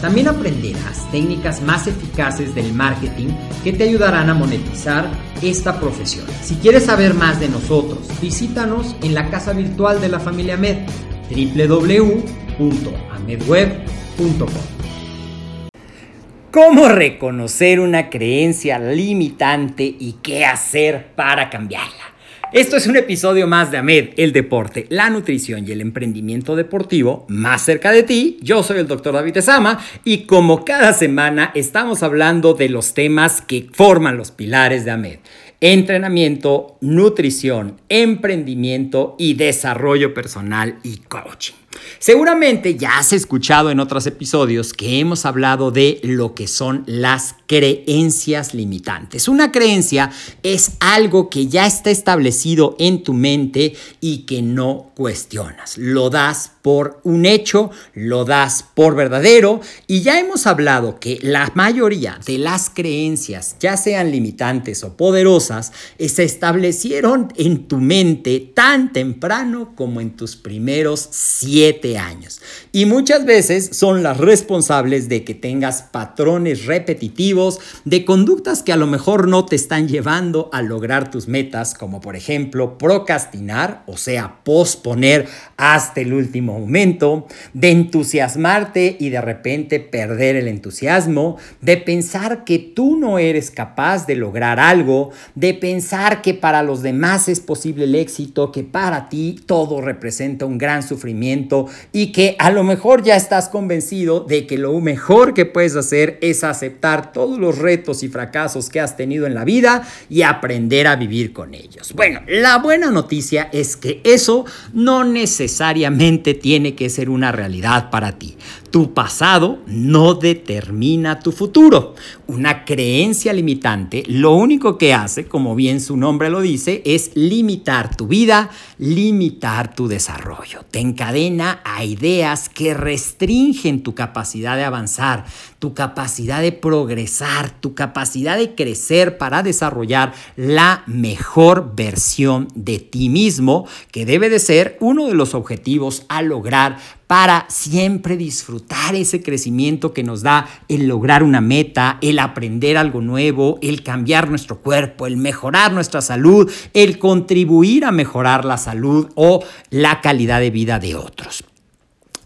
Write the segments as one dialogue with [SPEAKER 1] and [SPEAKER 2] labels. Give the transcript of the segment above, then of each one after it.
[SPEAKER 1] También aprenderás técnicas más eficaces del marketing que te ayudarán a monetizar esta profesión. Si quieres saber más de nosotros, visítanos en la casa virtual de la familia Med, www.amedweb.com. ¿Cómo reconocer una creencia limitante y qué hacer para cambiarla? Esto es un episodio más de AMED, el deporte, la nutrición y el emprendimiento deportivo más cerca de ti. Yo soy el doctor David Esama y como cada semana estamos hablando de los temas que forman los pilares de AMED. Entrenamiento, nutrición, emprendimiento y desarrollo personal y coaching. Seguramente ya has escuchado en otros episodios que hemos hablado de lo que son las creencias limitantes. Una creencia es algo que ya está establecido en tu mente y que no cuestionas. Lo das por un hecho, lo das por verdadero y ya hemos hablado que la mayoría de las creencias, ya sean limitantes o poderosas, se establecieron en tu mente tan temprano como en tus primeros siete años. Y muchas veces son las responsables de que tengas patrones repetitivos, de conductas que a lo mejor no te están llevando a lograr tus metas, como por ejemplo procrastinar, o sea, posponer hasta el último momento, de entusiasmarte y de repente perder el entusiasmo, de pensar que tú no eres capaz de lograr algo, de pensar que para los demás es posible el éxito, que para ti todo representa un gran sufrimiento y que a lo mejor ya estás convencido de que lo mejor que puedes hacer es aceptar todos los retos y fracasos que has tenido en la vida y aprender a vivir con ellos. Bueno, la buena noticia es que eso no necesariamente tiene que ser una realidad para ti. Tu pasado no determina tu futuro. Una creencia limitante lo único que hace, como bien su nombre lo dice, es limitar tu vida, limitar tu desarrollo. Te encadena a ideas que restringen tu capacidad de avanzar, tu capacidad de progresar, tu capacidad de crecer para desarrollar la mejor versión de ti mismo, que debe de ser uno de los objetivos a lograr para siempre disfrutar ese crecimiento que nos da el lograr una meta, el aprender algo nuevo, el cambiar nuestro cuerpo, el mejorar nuestra salud, el contribuir a mejorar la salud o la calidad de vida de otros.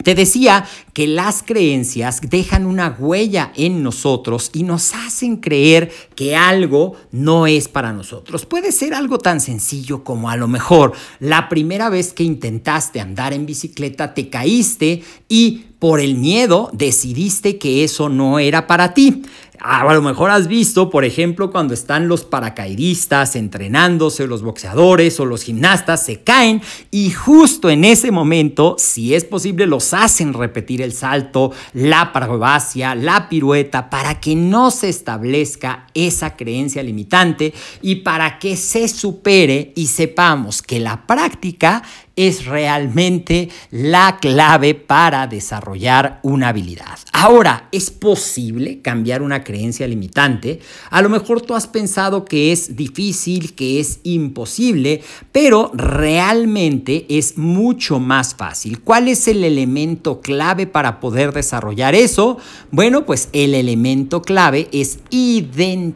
[SPEAKER 1] Te decía que las creencias dejan una huella en nosotros y nos hacen creer que algo no es para nosotros. Puede ser algo tan sencillo como a lo mejor la primera vez que intentaste andar en bicicleta te caíste y por el miedo decidiste que eso no era para ti. A lo mejor has visto, por ejemplo, cuando están los paracaidistas entrenándose, los boxeadores o los gimnastas se caen y justo en ese momento, si es posible, los hacen repetir el salto, la parabacia, la pirueta, para que no se establezca esa creencia limitante y para que se supere y sepamos que la práctica es realmente la clave para desarrollar una habilidad. Ahora, ¿es posible cambiar una creencia limitante? A lo mejor tú has pensado que es difícil, que es imposible, pero realmente es mucho más fácil. ¿Cuál es el elemento clave para poder desarrollar eso? Bueno, pues el elemento clave es identificar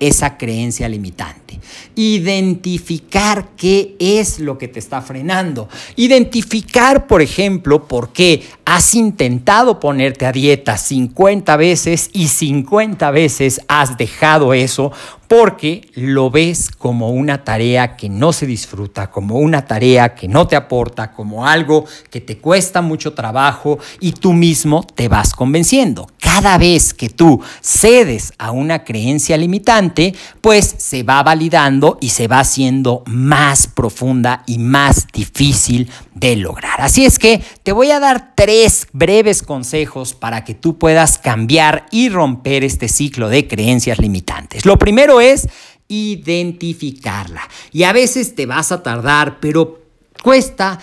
[SPEAKER 1] esa creencia limitante. Identificar qué es lo que te está frenando. Identificar, por ejemplo, por qué has intentado ponerte a dieta 50 veces y 50 veces has dejado eso porque lo ves como una tarea que no se disfruta, como una tarea que no te aporta, como algo que te cuesta mucho trabajo y tú mismo te vas convenciendo. Cada vez que tú cedes a una creencia limitante, pues se va validando y se va haciendo más profunda y más difícil de lograr. Así es que te voy a dar tres breves consejos para que tú puedas cambiar y romper este ciclo de creencias limitantes. Lo es identificarla. Y a veces te vas a tardar, pero cuesta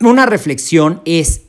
[SPEAKER 1] una reflexión es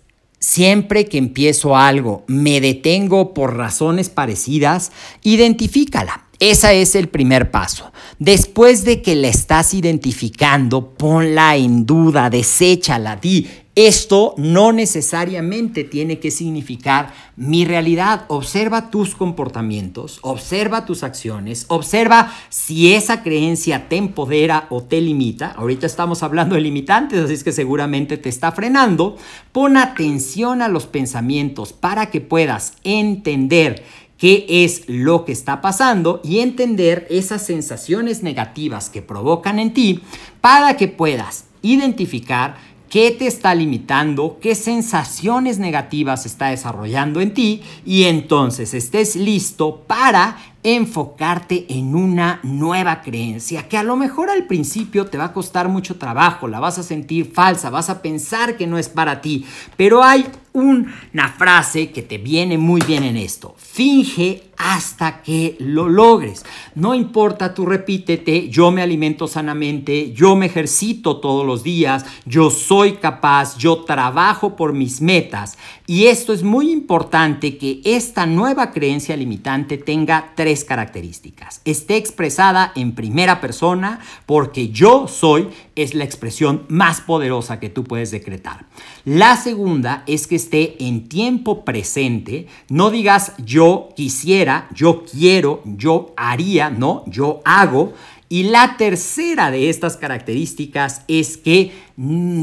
[SPEAKER 1] Siempre que empiezo algo, me detengo por razones parecidas, identifícala. Ese es el primer paso. Después de que la estás identificando, ponla en duda, deséchala, di, esto no necesariamente tiene que significar mi realidad. Observa tus comportamientos, observa tus acciones, observa si esa creencia te empodera o te limita. Ahorita estamos hablando de limitantes, así es que seguramente te está frenando. Pon atención a los pensamientos para que puedas entender qué es lo que está pasando y entender esas sensaciones negativas que provocan en ti para que puedas identificar qué te está limitando, qué sensaciones negativas está desarrollando en ti y entonces estés listo para enfocarte en una nueva creencia que a lo mejor al principio te va a costar mucho trabajo, la vas a sentir falsa, vas a pensar que no es para ti, pero hay una frase que te viene muy bien en esto. Finge hasta que lo logres. No importa, tú repítete, yo me alimento sanamente, yo me ejercito todos los días, yo soy capaz, yo trabajo por mis metas. Y esto es muy importante que esta nueva creencia limitante tenga tres características. Esté expresada en primera persona porque yo soy es la expresión más poderosa que tú puedes decretar. La segunda es que esté en tiempo presente. No digas yo quisiera, yo quiero, yo haría, no, yo hago. Y la tercera de estas características es que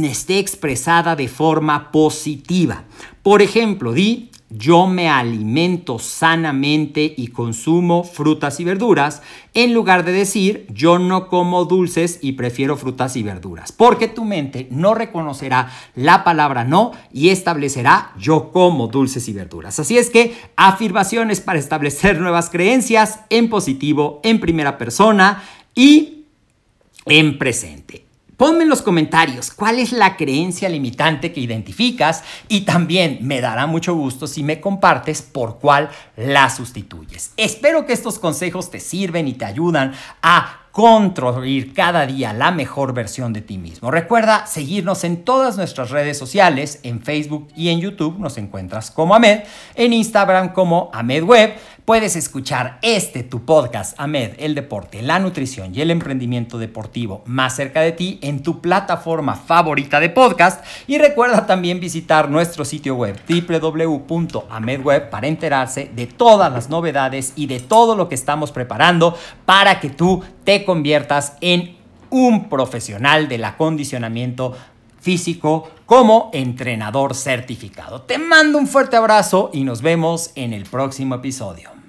[SPEAKER 1] esté expresada de forma positiva. Por ejemplo, di yo me alimento sanamente y consumo frutas y verduras, en lugar de decir yo no como dulces y prefiero frutas y verduras, porque tu mente no reconocerá la palabra no y establecerá yo como dulces y verduras. Así es que afirmaciones para establecer nuevas creencias en positivo, en primera persona y en presente. Ponme en los comentarios cuál es la creencia limitante que identificas y también me dará mucho gusto si me compartes por cuál la sustituyes. Espero que estos consejos te sirven y te ayudan a construir cada día la mejor versión de ti mismo. Recuerda seguirnos en todas nuestras redes sociales, en Facebook y en YouTube nos encuentras como Amed, en Instagram como Amed Web. Puedes escuchar este tu podcast, Amed, el deporte, la nutrición y el emprendimiento deportivo más cerca de ti en tu plataforma favorita de podcast. Y recuerda también visitar nuestro sitio web www.amedweb para enterarse de todas las novedades y de todo lo que estamos preparando para que tú te conviertas en un profesional del acondicionamiento físico como entrenador certificado. Te mando un fuerte abrazo y nos vemos en el próximo episodio.